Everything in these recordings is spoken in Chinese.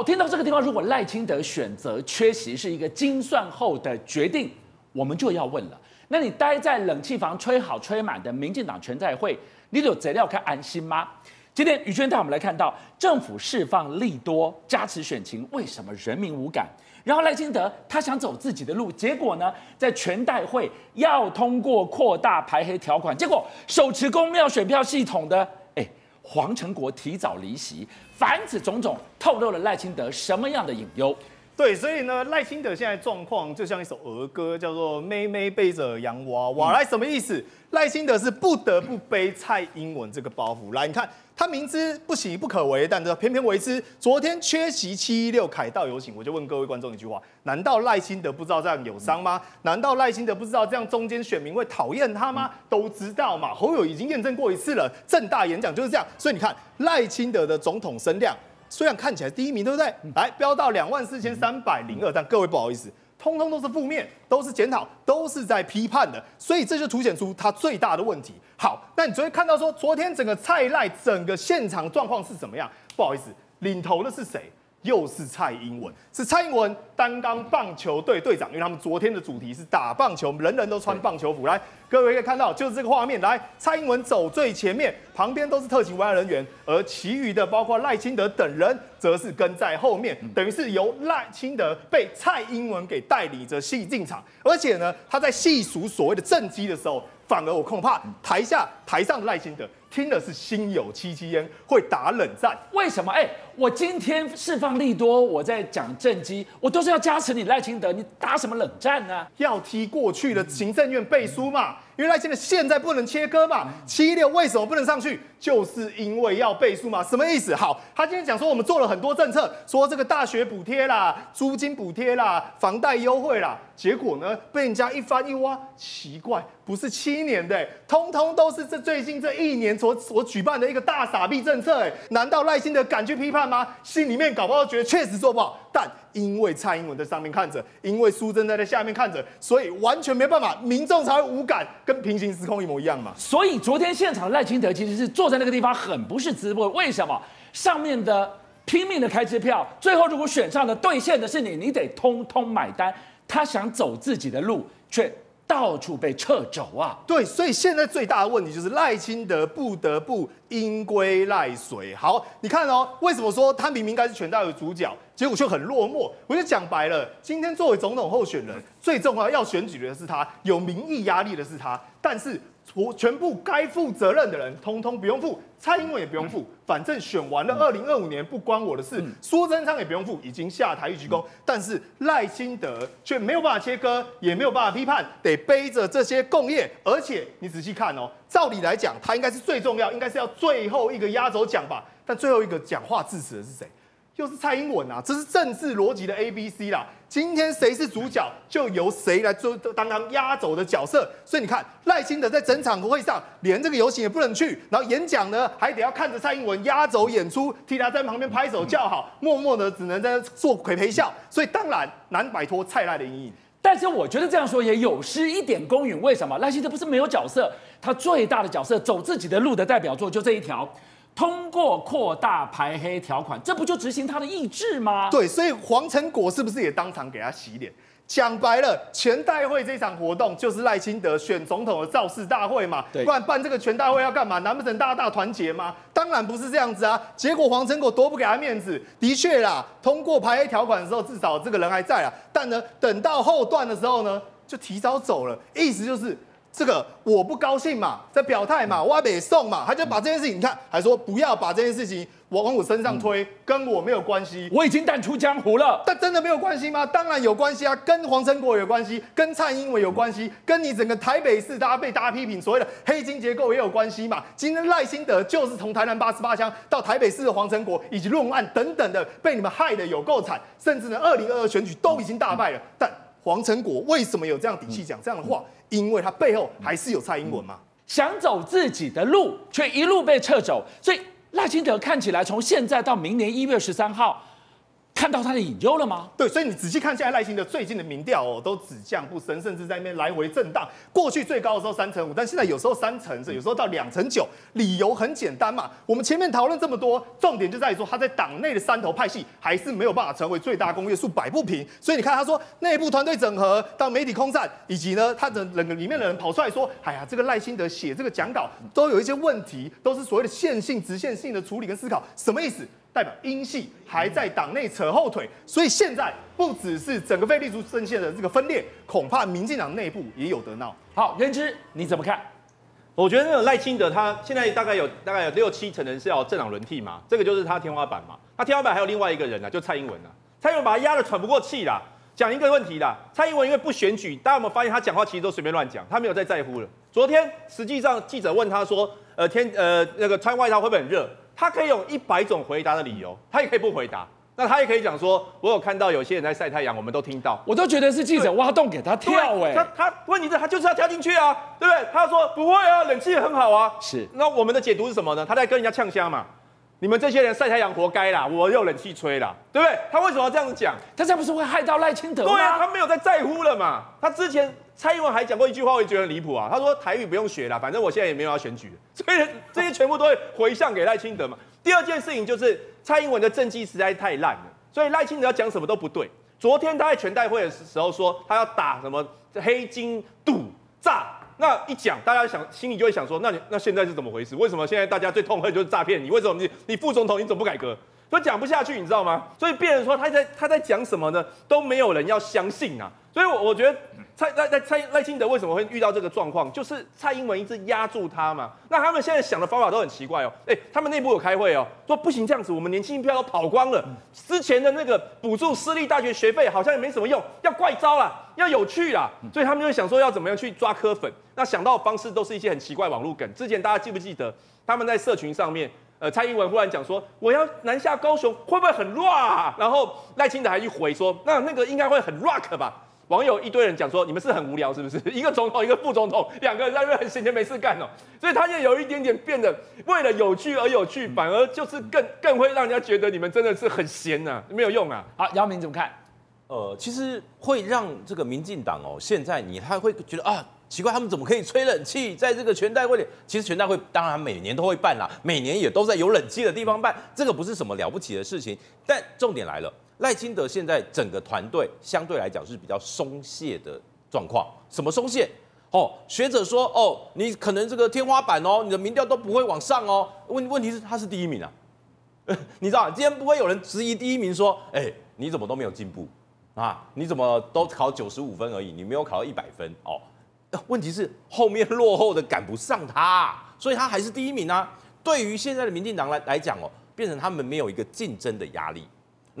我听到这个地方，如果赖清德选择缺席是一个精算后的决定，我们就要问了：那你待在冷气房吹好吹满的民进党全代会，你有资料看安心吗？今天宇轩带我们来看到政府释放利多加持选情，为什么人民无感？然后赖清德他想走自己的路，结果呢，在全代会要通过扩大排黑条款，结果手持公庙选票系统的黄成国提早离席，凡此种种透露了赖清德什么样的隐忧？对，所以呢，赖清德现在状况就像一首儿歌，叫做《妹妹背着洋娃娃》，来什么意思？赖清德是不得不背蔡英文这个包袱。来，你看他明知不行不可为，但是偏偏为之。昨天缺席七一六凯道游行，我就问各位观众一句话：难道赖清德不知道这样有伤吗？难道赖清德不知道这样中间选民会讨厌他吗？都知道嘛。侯友已经验证过一次了，正大演讲就是这样。所以你看赖清德的总统声量。虽然看起来第一名，对不对？来飙到两万四千三百零二，但各位不好意思，通通都是负面，都是检讨，都是在批判的，所以这就凸显出他最大的问题。好，那你昨天看到说，昨天整个蔡赖整个现场状况是怎么样？不好意思，领头的是谁？又是蔡英文，是蔡英文担纲棒球队队长，因为他们昨天的主题是打棒球，人人都穿棒球服。来，各位可以看到，就是这个画面。来，蔡英文走最前面，旁边都是特勤维安人员，而其余的包括赖清德等人，则是跟在后面，等于是由赖清德被蔡英文给带领着戏进场。而且呢，他在细数所谓的政绩的时候，反而我恐怕台下台上的赖清德。听的是心有戚戚焉，会打冷战。为什么？哎，我今天释放利多，我在讲政绩，我都是要加持你赖清德，你打什么冷战呢？要踢过去的行政院背书嘛。因为赖清德现在不能切割嘛，七六为什么不能上去？就是因为要背书嘛。什么意思？好，他今天讲说我们做了很多政策，说这个大学补贴啦、租金补贴啦、房贷优惠啦，结果呢被人家一翻一挖，奇怪，不是七年的，通通都是这最近这一年所所举办的一个大傻逼政策，哎，难道赖清德敢去批判吗？心里面搞不好觉得确实做不好，但。因为蔡英文在上面看着，因为苏贞在在下面看着，所以完全没办法，民众才会无感，跟平行时空一模一样嘛。所以昨天现场赖清德其实是坐在那个地方，很不是滋味。为什么？上面的拼命的开支票，最后如果选上的兑现的是你，你得通通买单。他想走自己的路，却。到处被撤走啊！对，所以现在最大的问题就是赖清德不得不因归赖水。好，你看哦，为什么说他明明应该是全大的主角，结果却很落寞？我就讲白了，今天作为总统候选人，最重要要选举的是他，有民意压力的是他，但是。我全部该负责任的人，通通不用负，蔡英文也不用负，反正选完了，二零二五年不关我的事。苏贞昌也不用负，已经下台一鞠躬。但是赖清德却没有办法切割，也没有办法批判，得背着这些共业。而且你仔细看哦，照理来讲，他应该是最重要，应该是要最后一个压轴讲吧。但最后一个讲话致辞的是谁？又是蔡英文啊！这是政治逻辑的 A B C 啦。今天谁是主角，就由谁来做当当压轴的角色。所以你看，赖清德在整场会上连这个游行也不能去，然后演讲呢还得要看着蔡英文压轴演出，替他在旁边拍手叫好，默默的只能在做陪陪笑。所以当然难摆脱蔡赖的阴影。但是我觉得这样说也有失一点公允。为什么？赖清德不是没有角色，他最大的角色走自己的路的代表作就这一条。通过扩大排黑条款，这不就执行他的意志吗？对，所以黄成果是不是也当场给他洗脸？讲白了，全代会这场活动就是赖清德选总统的造势大会嘛？对，不然办这个全代会要干嘛？难不成大家大团结吗？当然不是这样子啊！结果黄成果多不给他面子。的确啦，通过排黑条款的时候，至少这个人还在啊。但呢，等到后段的时候呢，就提早走了，意思就是。这个我不高兴嘛，在表态嘛，我得送嘛，他就把这件事情，你看，还说不要把这件事情往我身上推，跟我没有关系，我已经淡出江湖了。但真的没有关系吗？当然有关系啊，跟黄成国有关系，跟蔡英文有关系，跟你整个台北市大家被大家批评所谓的黑金结构也有关系嘛。今天赖清德就是从台南八十八乡到台北市的黄成国以及论文案等等的，被你们害的有够惨，甚至呢，二零二二选举都已经大败了，但。黄成国为什么有这样底气讲这样的话？因为他背后还是有蔡英文嘛。想走自己的路，却一路被撤走。所以赖清德看起来从现在到明年一月十三号，看到他的隐忧了吗？对，所以你仔细看现在赖清德最近的民调哦，都只降不升，甚至在那边来回震荡。过去最高的时候三成五，但现在有时候三成，有时候到两成九。理由很简单嘛，我们前面讨论这么多，重点就在于说他在党内的山头派系还是没有办法成为最大公约数，摆不平。所以你看他说内部团队整合到媒体空战，以及呢他的人里面的人跑出来说，哎呀，这个赖清德写这个讲稿都有一些问题，都是所谓的线性、直线性的处理跟思考，什么意思？代表英系还在党内扯后腿，所以现在不只是整个非立足阵线的这个分裂，恐怕民进党内部也有得闹。好，元之你怎么看？我觉得那个赖清德他现在大概有大概有六七成人是要政党轮替嘛，这个就是他天花板嘛。他天花板还有另外一个人呢、啊，就蔡英文啊。蔡英文把他压得喘不过气啦。讲一个问题啦，蔡英文因为不选举，大家有没有发现他讲话其实都随便乱讲，他没有再在乎了。昨天实际上记者问他说，呃天呃那个穿外套会不会很热？他可以用一百种回答的理由，他也可以不回答。那他也可以讲说，我有看到有些人在晒太阳，我们都听到。我都觉得是记者挖洞给他跳哎、欸。他他问题是，他就是要跳进去啊，对不对？他说不会啊，冷气也很好啊。是。那我们的解读是什么呢？他在跟人家呛虾嘛。你们这些人晒太阳活该啦，我有冷气吹啦，对不对？他为什么要这样子讲？他这样不是会害到赖清德吗？对啊，他没有在在乎了嘛。他之前蔡英文还讲过一句话，我也觉得很离谱啊。他说台语不用学啦，反正我现在也没有要选举，所以这些全部都会回向给赖清德嘛。第二件事情就是蔡英文的政绩实在太烂了，所以赖清德要讲什么都不对。昨天他在全代会的时候说他要打什么黑金赌诈，那一讲大家想心里就会想说，那你那现在是怎么回事？为什么现在大家最痛恨就是诈骗？你为什么你你副总统你怎么不改革？所以讲不下去，你知道吗？所以变成说他在他在讲什么呢？都没有人要相信啊。所以，我我觉得蔡赖赖蔡赖清德为什么会遇到这个状况，就是蔡英文一直压住他嘛。那他们现在想的方法都很奇怪哦。哎，他们内部有开会哦，说不行这样子，我们年轻票都跑光了。之前的那个补助私立大学学费好像也没什么用，要怪招啦，要有趣啦。所以他们就想说要怎么样去抓科粉。那想到的方式都是一些很奇怪网络梗。之前大家记不记得他们在社群上面，呃，蔡英文忽然讲说我要南下高雄，会不会很 rock？然后赖清德还去回说，那那个应该会很 rock 吧。网友一堆人讲说，你们是很无聊是不是？一个总统，一个副总统，两个人在那边很闲闲没事干哦，所以他也有一点点变得为了有趣而有趣，反而就是更更会让人家觉得你们真的是很闲呐，没有用啊。好，姚明怎么看？呃，其实会让这个民进党哦，现在你还会觉得啊，奇怪，他们怎么可以吹冷气？在这个全代会里，其实全代会当然每年都会办啦，每年也都在有冷气的地方办，这个不是什么了不起的事情。但重点来了。赖清德现在整个团队相对来讲是比较松懈的状况。什么松懈？哦，学者说，哦，你可能这个天花板哦，你的民调都不会往上哦。问问题是他是第一名啊，你知道，今天不会有人质疑第一名说，哎，你怎么都没有进步啊？你怎么都考九十五分而已，你没有考到一百分哦？问题是后面落后的赶不上他，所以他还是第一名啊。对于现在的民进党来来讲哦，变成他们没有一个竞争的压力。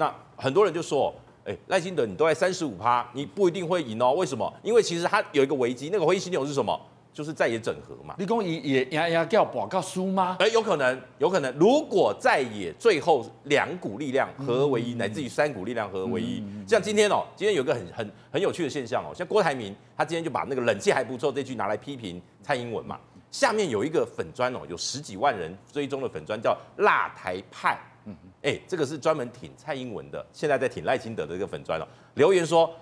那很多人就说，哎，赖清德你都在三十五趴，你不一定会赢哦。为什么？因为其实他有一个危机，那个灰犀牛是什么？就是在野整合嘛。你讲也也也也叫报告输吗？哎，有可能，有可能。如果在野最后两股力量合为一，乃至于三股力量合为一，像今天哦，今天有个很很很有趣的现象哦，像郭台铭，他今天就把那个冷气还不错这句拿来批评蔡英文嘛。下面有一个粉砖哦，有十几万人追踪的粉砖叫辣台派。嗯，哎，这个是专门挺蔡英文的，现在在挺赖清德的一个粉砖了。留言说：“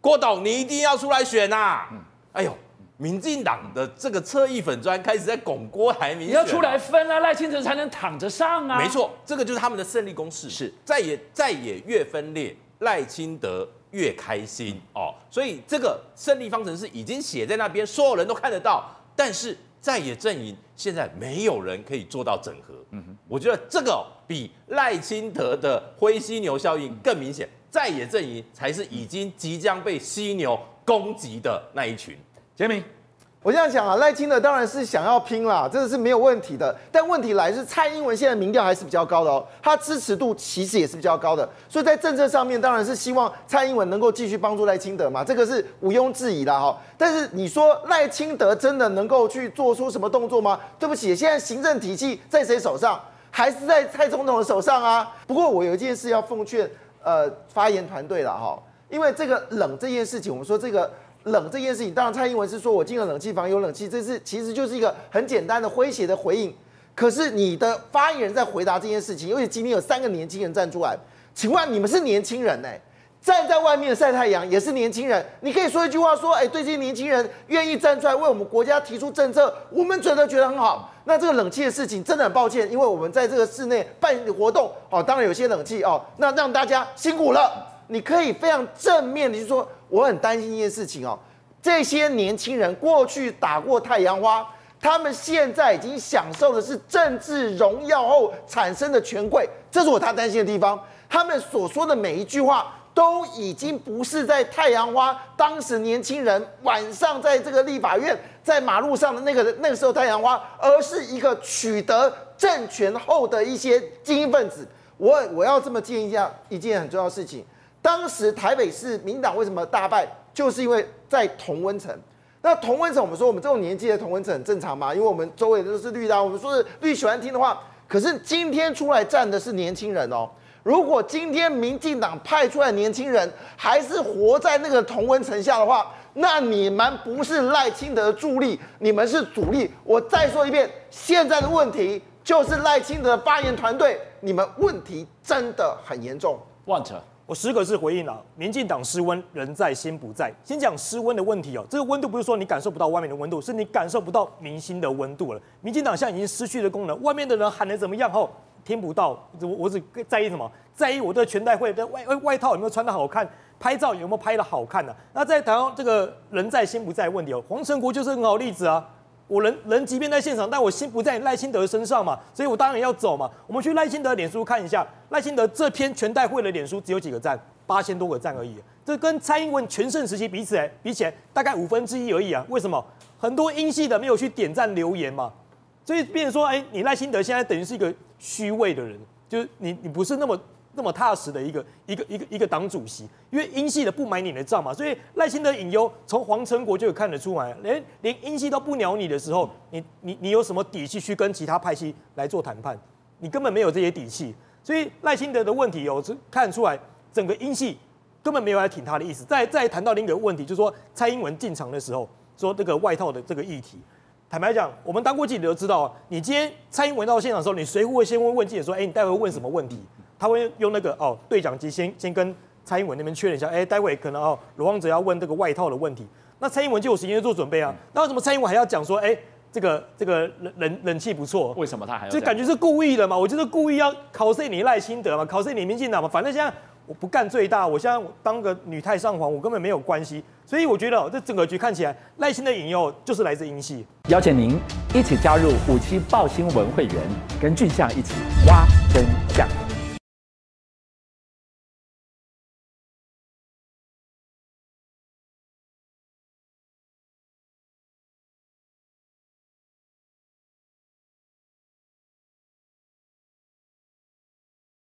郭董，你一定要出来选呐、啊！”嗯，哎呦，民进党的这个侧翼粉砖开始在拱郭台铭，你要出来分啊，赖清德才能躺着上啊。没错，这个就是他们的胜利公式。是，再也再也越分裂，赖清德越开心哦。所以这个胜利方程式已经写在那边，所有人都看得到。但是。在野阵营现在没有人可以做到整合，嗯哼，我觉得这个比赖清德的灰犀牛效应更明显，在野阵营才是已经即将被犀牛攻击的那一群。杰明。我这样讲啊，赖清德当然是想要拼啦，这个是没有问题的。但问题来是蔡英文现在民调还是比较高的哦，他支持度其实也是比较高的，所以在政策上面当然是希望蔡英文能够继续帮助赖清德嘛，这个是毋庸置疑的哈。但是你说赖清德真的能够去做出什么动作吗？对不起，现在行政体系在谁手上？还是在蔡总统的手上啊？不过我有一件事要奉劝呃发言团队了哈，因为这个冷这件事情，我们说这个。冷这件事情，当然蔡英文是说我进了冷气房有冷气，这是其实就是一个很简单的诙谐的回应。可是你的发言人在回答这件事情，尤其今天有三个年轻人站出来，请问你们是年轻人呢、站在外面晒太阳也是年轻人，你可以说一句话说，哎，对这些年轻人愿意站出来为我们国家提出政策，我们觉得觉得很好。那这个冷气的事情真的很抱歉，因为我们在这个室内办活动，哦，当然有些冷气哦，那让大家辛苦了。你可以非常正面的就说，我很担心一件事情哦，这些年轻人过去打过太阳花，他们现在已经享受的是政治荣耀后产生的权贵，这是我他担心的地方。他们所说的每一句话。都已经不是在太阳花当时年轻人晚上在这个立法院在马路上的那个那个时候太阳花，而是一个取得政权后的一些精英分子。我我要这么建议一下一件很重要的事情：当时台北市民党为什么大败，就是因为在同温层。那同温层，我们说我们这种年纪的同温层很正常嘛，因为我们周围都是绿的，我们说是绿喜欢听的话。可是今天出来站的是年轻人哦。如果今天民进党派出来年轻人还是活在那个同温层下的话，那你们不是赖清德的助力，你们是主力。我再说一遍，现在的问题就是赖清德的发言团队，你们问题真的很严重。旺哲，我十个字回应了，民进党失温，人在心不在。先讲失温的问题哦，这个温度不是说你感受不到外面的温度，是你感受不到民心的温度了。民进党现在已经失去了功能，外面的人喊得怎么样后？听不到，我我只在意什么？在意我的全代会的外外外套有没有穿得好看，拍照有没有拍得好看呢、啊？那在谈到这个人在心不在问题哦，黄成国就是很好例子啊。我人人即便在现场，但我心不在赖清德身上嘛，所以我当然要走嘛。我们去赖清德脸书看一下，赖清德这篇全代会的脸书只有几个赞，八千多个赞而已。这跟蔡英文全盛时期比起来，比起来大概五分之一而已啊。为什么？很多英系的没有去点赞留言嘛，所以变成说，哎，你赖清德现在等于是一个。虚伪的人，就是你，你不是那么那么踏实的一个一个一个一个党主席，因为英系的不买你的账嘛，所以赖清德隐忧从黄成国就有看得出来，连连英系都不鸟你的时候，你你你有什么底气去跟其他派系来做谈判？你根本没有这些底气，所以赖清德的问题有看出来，整个英系根本没有来挺他的意思。再再谈到另一个问题，就是说蔡英文进场的时候说这个外套的这个议题。坦白讲，我们当过记者都知道，你今天蔡英文到现场的时候，你随扈会先问问记者说，哎，你待会问什么问题？他会用那个哦对讲机先先跟蔡英文那边确认一下，哎，待会可能哦罗旺哲要问这个外套的问题，那蔡英文就有时间做准备啊。那为什么蔡英文还要讲说，哎，这个这个冷冷冷气不错？为什么他还要？这感觉是故意的嘛？我就是故意要考试你赖清德嘛，考试你民进党嘛，反正现在。我不干最大，我现在当个女太上皇，我根本没有关系。所以我觉得这整个局看起来，赖清德引诱就是来自英系。邀请您一起加入五七报新闻会员，跟俊相一起挖真相。